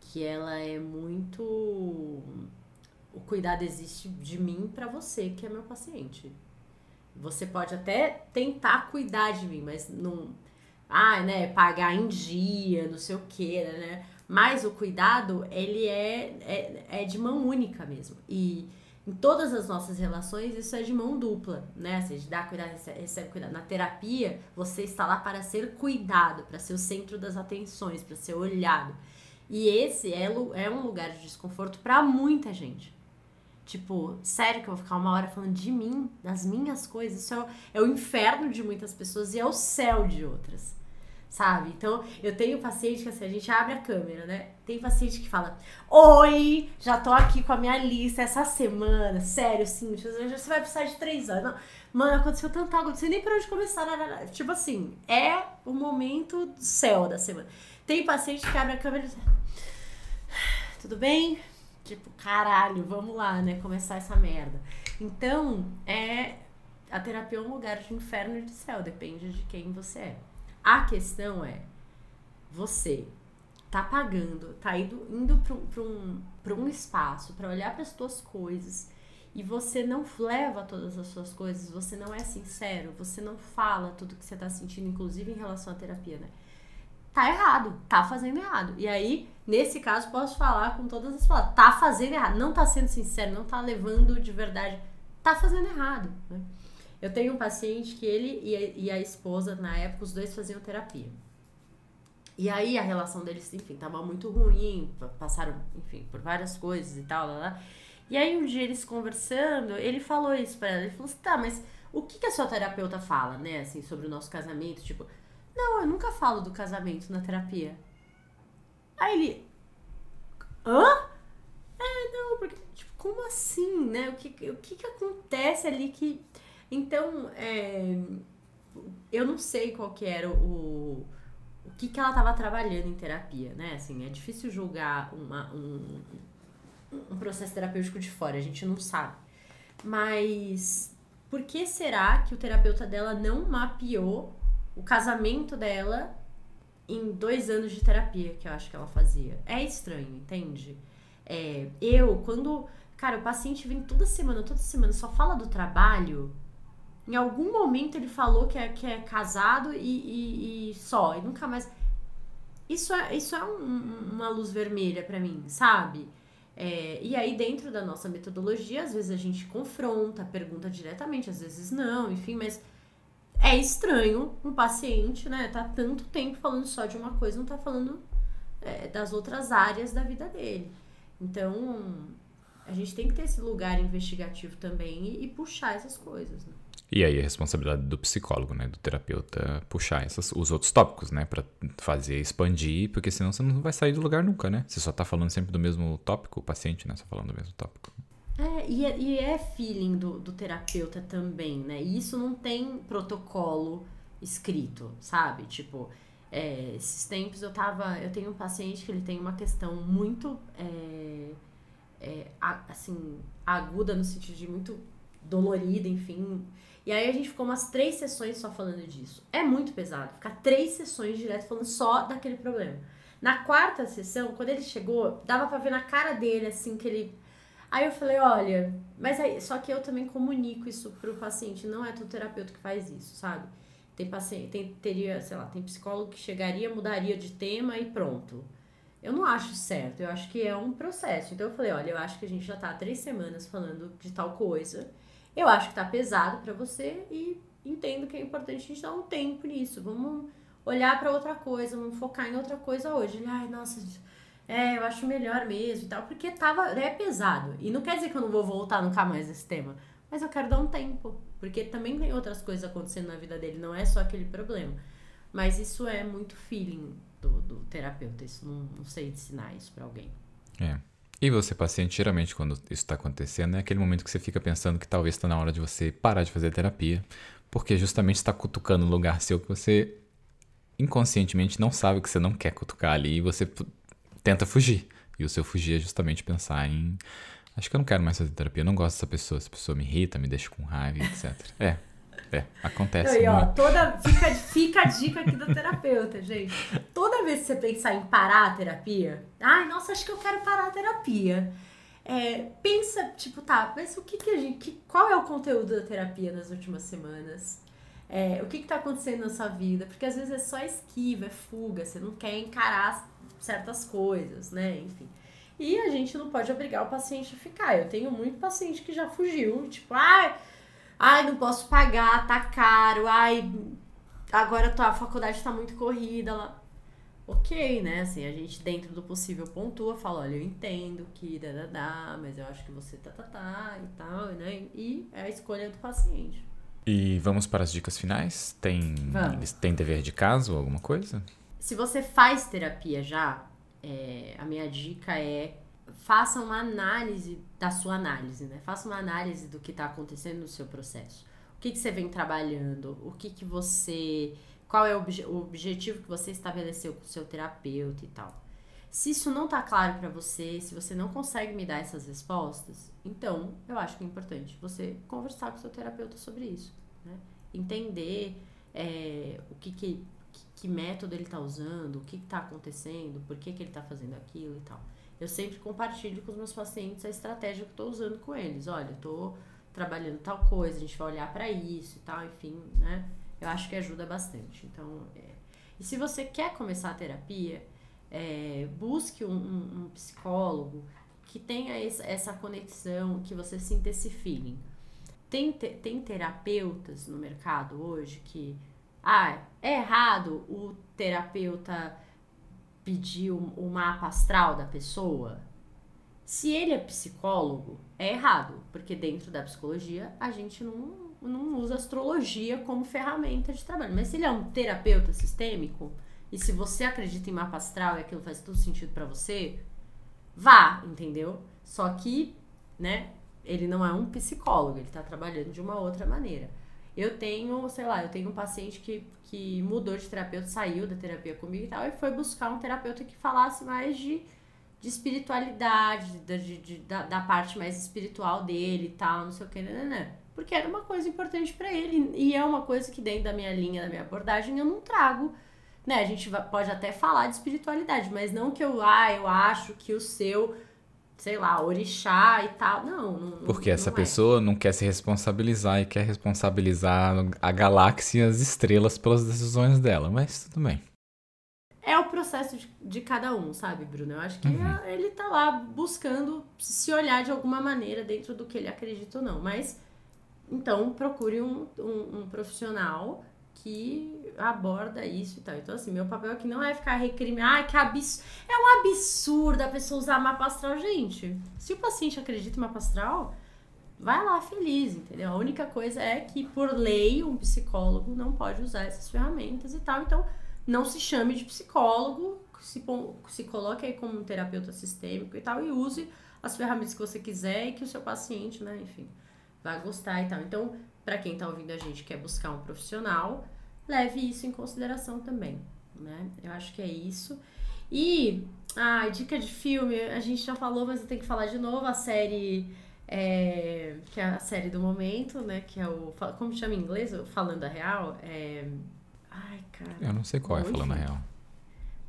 que ela é muito o cuidado existe de mim para você, que é meu paciente. Você pode até tentar cuidar de mim, mas não. Ah, né? Pagar em dia, não sei o que, né? Mas o cuidado, ele é, é, é de mão única mesmo. E em todas as nossas relações, isso é de mão dupla, né? Você dá cuidado, recebe cuidado. Na terapia, você está lá para ser cuidado, para ser o centro das atenções, para ser olhado. E esse é, é um lugar de desconforto para muita gente. Tipo, sério que eu vou ficar uma hora falando de mim, das minhas coisas? Isso é é o inferno de muitas pessoas e é o céu de outras sabe? Então, eu tenho paciente que assim, a gente abre a câmera, né? Tem paciente que fala: Oi, já tô aqui com a minha lista essa semana. Sério, sim, você vai precisar de três anos. Mano, aconteceu tanto algo, não sei nem por onde começar. Tipo assim, é o momento do céu da semana. Tem paciente que abre a câmera e diz: Tudo bem? Tipo, caralho, vamos lá, né? Começar essa merda. Então, é. A terapia é um lugar de inferno e de céu, depende de quem você é. A questão é, você tá pagando, tá indo, indo para um, pra um espaço para olhar para as tuas coisas e você não leva todas as suas coisas, você não é sincero, você não fala tudo que você tá sentindo, inclusive em relação à terapia, né? Tá errado, tá fazendo errado. E aí, nesse caso, posso falar com todas as palavras, tá fazendo errado, não tá sendo sincero, não tá levando de verdade, tá fazendo errado, né? Eu tenho um paciente que ele e a, e a esposa, na época, os dois faziam terapia. E aí a relação deles, enfim, tava muito ruim, passaram, enfim, por várias coisas e tal, lá, lá. E aí um dia eles conversando, ele falou isso pra ela, ele falou assim, tá, mas o que, que a sua terapeuta fala, né, assim, sobre o nosso casamento? Tipo, não, eu nunca falo do casamento na terapia. Aí ele, hã? É, não, porque, tipo, como assim, né? O que, o que, que acontece ali que então, é, eu não sei qual que era o, o que, que ela estava trabalhando em terapia, né? Assim, é difícil julgar uma, um, um processo terapêutico de fora, a gente não sabe. Mas por que será que o terapeuta dela não mapeou o casamento dela em dois anos de terapia que eu acho que ela fazia? É estranho, entende? É, eu, quando. Cara, o paciente vem toda semana, toda semana, só fala do trabalho. Em algum momento ele falou que é, que é casado e, e, e só, e nunca mais. Isso é, isso é um, uma luz vermelha para mim, sabe? É, e aí, dentro da nossa metodologia, às vezes a gente confronta, pergunta diretamente, às vezes não, enfim, mas é estranho um paciente, né, tá tanto tempo falando só de uma coisa, não tá falando é, das outras áreas da vida dele. Então, a gente tem que ter esse lugar investigativo também e, e puxar essas coisas, né? E aí a responsabilidade do psicólogo, né, do terapeuta, puxar essas, os outros tópicos, né, para fazer expandir, porque senão você não vai sair do lugar nunca, né? Você só tá falando sempre do mesmo tópico, o paciente, né, só falando do mesmo tópico. É, e é, e é feeling do, do terapeuta também, né? E isso não tem protocolo escrito, sabe? Tipo, é, esses tempos eu tava. Eu tenho um paciente que ele tem uma questão muito. É, é, assim, aguda no sentido de muito dolorida, enfim. E aí a gente ficou umas três sessões só falando disso. É muito pesado ficar três sessões direto falando só daquele problema. Na quarta sessão, quando ele chegou, dava pra ver na cara dele, assim, que ele. Aí eu falei, olha, mas aí, só que eu também comunico isso pro paciente, não é todo terapeuta que faz isso, sabe? Tem paciente, tem, teria, sei lá, tem psicólogo que chegaria, mudaria de tema e pronto. Eu não acho certo, eu acho que é um processo. Então eu falei, olha, eu acho que a gente já tá há três semanas falando de tal coisa. Eu acho que tá pesado para você e entendo que é importante a gente dar um tempo nisso. Vamos olhar para outra coisa, vamos focar em outra coisa hoje. Ele, ai, nossa, é, eu acho melhor mesmo e tal, porque tava, é pesado. E não quer dizer que eu não vou voltar nunca mais nesse tema, mas eu quero dar um tempo, porque também tem outras coisas acontecendo na vida dele, não é só aquele problema. Mas isso é muito feeling do, do terapeuta, isso não, não sei ensinar isso para alguém. É. E você, paciente, geralmente quando isso está acontecendo, é aquele momento que você fica pensando que talvez está na hora de você parar de fazer terapia, porque justamente está cutucando um lugar seu que você inconscientemente não sabe que você não quer cutucar ali e você tenta fugir. E o seu fugir é justamente pensar em. Acho que eu não quero mais fazer terapia, eu não gosto dessa pessoa, essa pessoa me irrita, me deixa com raiva, etc. É, é, acontece. E, ó, toda, fica, fica a dica aqui do terapeuta, gente. Toda vez que você pensar em parar a terapia, ai, nossa, acho que eu quero parar a terapia. É, pensa, tipo, tá, mas o que que a gente. Que, qual é o conteúdo da terapia nas últimas semanas? É, o que que tá acontecendo na sua vida? Porque às vezes é só esquiva, é fuga, você não quer encarar certas coisas, né? Enfim. E a gente não pode obrigar o paciente a ficar. Eu tenho muito paciente que já fugiu, tipo, ai, ai, não posso pagar, tá caro, ai, agora a faculdade tá muito corrida lá. Ok, né? Assim, a gente dentro do possível pontua, fala, olha, eu entendo que dá, dá, dá, mas eu acho que você tá, tá, tá e tal, né? E é a escolha do paciente. E vamos para as dicas finais? Tem, tem dever de caso ou alguma coisa? Se você faz terapia já, é, a minha dica é faça uma análise da sua análise, né? Faça uma análise do que está acontecendo no seu processo. O que, que você vem trabalhando? O que, que você. Qual é o, obje, o objetivo que você estabeleceu com o seu terapeuta e tal. Se isso não está claro para você, se você não consegue me dar essas respostas, então eu acho que é importante você conversar com o seu terapeuta sobre isso. Né? Entender é, o que, que que método ele está usando, o que está acontecendo, por que, que ele está fazendo aquilo e tal. Eu sempre compartilho com os meus pacientes a estratégia que eu estou usando com eles. Olha, eu estou trabalhando tal coisa, a gente vai olhar para isso e tal, enfim, né? Eu acho que ajuda bastante. Então, é... e se você quer começar a terapia, é... busque um, um, um, psicólogo que tenha essa conexão, que você sinta esse feeling. Tem, tem terapeutas no mercado hoje que ah, é errado o terapeuta pedir o, mapa astral da pessoa? Se ele é psicólogo, é errado, porque dentro da psicologia a gente não, não usa astrologia como ferramenta de trabalho. Mas se ele é um terapeuta sistêmico, e se você acredita em mapa astral e aquilo faz todo sentido para você, vá, entendeu? Só que, né, ele não é um psicólogo, ele tá trabalhando de uma outra maneira. Eu tenho, sei lá, eu tenho um paciente que, que mudou de terapeuta, saiu da terapia comigo e tal, e foi buscar um terapeuta que falasse mais de, de espiritualidade, de, de, da, da parte mais espiritual dele e tal, não sei o que, né, né, né. Porque era uma coisa importante para ele. E é uma coisa que dentro da minha linha, da minha abordagem, eu não trago. Né? A gente pode até falar de espiritualidade, mas não que eu, ah, eu acho que o seu sei lá, orixá e tal. Não, não Porque não essa é. pessoa não quer se responsabilizar e quer responsabilizar a galáxia e as estrelas pelas decisões dela, mas tudo bem. É o processo de, de cada um, sabe, Bruno? Eu acho que uhum. ele tá lá buscando se olhar de alguma maneira dentro do que ele acredita ou não. Mas, então, procure um, um, um profissional que aborda isso e tal. Então, assim, meu papel aqui não é ficar recriminando. Ah, que absurdo. É um absurdo a pessoa usar mapa astral, gente. Se o paciente acredita em mapa astral, vai lá feliz, entendeu? A única coisa é que, por lei, um psicólogo não pode usar essas ferramentas e tal. Então, não se chame de psicólogo, se, se coloque aí como um terapeuta sistêmico e tal, e use as ferramentas que você quiser e que o seu paciente, né, enfim, vai gostar e tal. Então, para quem está ouvindo a gente quer buscar um profissional, leve isso em consideração também, né? Eu acho que é isso. E, ah, dica de filme, a gente já falou, mas eu tenho que falar de novo, a série, é, que é a série do momento, né? Que é o, como chama em inglês? Falando a Real? É, ai, cara. Eu não sei qual é Falando a Real.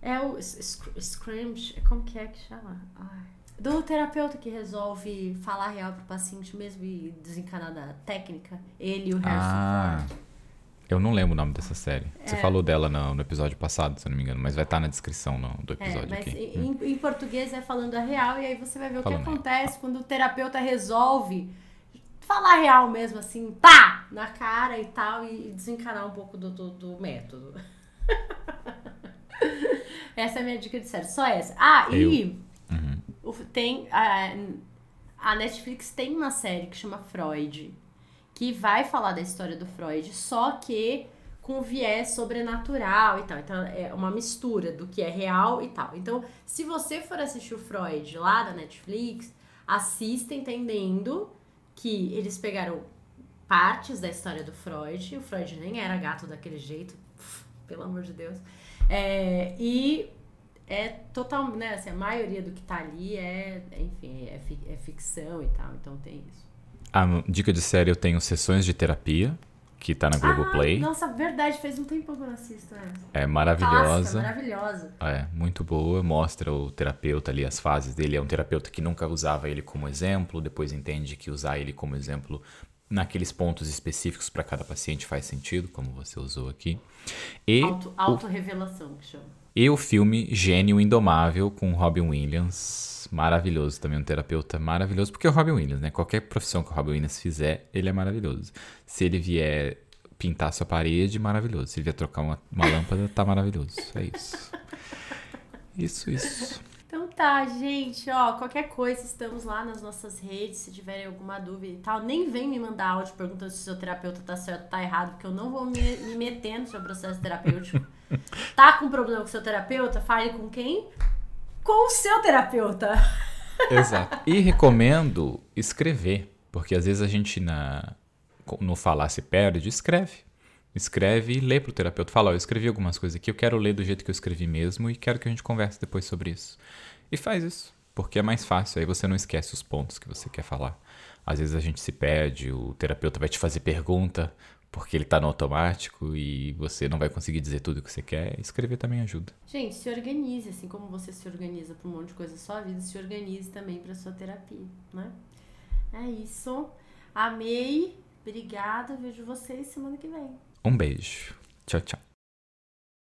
É o Scream, como que é que chama? Ai do terapeuta que resolve falar real pro paciente mesmo e desencanar da técnica, ele e o Harrison ah, Ford. Eu não lembro o nome dessa série. É. Você falou dela no, no, episódio passado, se eu não me engano, mas vai estar na descrição no, do é, episódio é, mas aqui. Em, hum. em, português é falando a real, e aí você vai ver o que acontece quando o terapeuta resolve falar real mesmo, assim, pá, na cara e tal, e desencanar um pouco do, do, do método. [laughs] essa é a minha dica de série, só essa. Ah, eu. e tem a, a Netflix tem uma série que chama Freud, que vai falar da história do Freud, só que com viés sobrenatural e tal. Então é uma mistura do que é real e tal. Então, se você for assistir o Freud lá da Netflix, assista entendendo que eles pegaram partes da história do Freud. O Freud nem era gato daquele jeito, pelo amor de Deus. É, e é total, né? Assim, a maioria do que tá ali é, enfim, é, é ficção e tal, então tem isso. A dica de série eu tenho Sessões de Terapia, que tá na Globoplay. Ah, nossa, verdade, fez um tempo que eu não assisto essa. É maravilhosa. Clássica, maravilhosa. É, muito boa. Mostra o terapeuta ali, as fases dele. É um terapeuta que nunca usava ele como exemplo, depois entende que usar ele como exemplo naqueles pontos específicos para cada paciente faz sentido, como você usou aqui. E Auto, revelação que chama. E o filme Gênio Indomável com Robin Williams. maravilhoso também, um terapeuta maravilhoso, porque é o Robin Williams, né? Qualquer profissão que o Robin Williams fizer, ele é maravilhoso. Se ele vier pintar sua parede, maravilhoso. Se ele vier trocar uma, uma lâmpada, tá maravilhoso. É isso. Isso, isso. Então tá, gente, ó, qualquer coisa, estamos lá nas nossas redes, se tiverem alguma dúvida e tal, nem vem me mandar áudio perguntando se o seu terapeuta tá certo ou tá errado, porque eu não vou me, me meter no seu processo terapêutico. [laughs] tá com problema com seu terapeuta? Fale com quem? Com o seu terapeuta. [laughs] Exato. E recomendo escrever, porque às vezes a gente na, no falar se perde, escreve. Escreve e lê pro terapeuta. Fala, eu escrevi algumas coisas aqui, eu quero ler do jeito que eu escrevi mesmo e quero que a gente converse depois sobre isso. E faz isso, porque é mais fácil, aí você não esquece os pontos que você quer falar. Às vezes a gente se perde, o terapeuta vai te fazer pergunta, porque ele tá no automático e você não vai conseguir dizer tudo o que você quer. Escrever também ajuda. Gente, se organize, assim como você se organiza para um monte de coisa da sua vida, se organize também para sua terapia, né? É isso. Amei. Obrigada. Vejo vocês semana que vem. Um beijo. Tchau, tchau.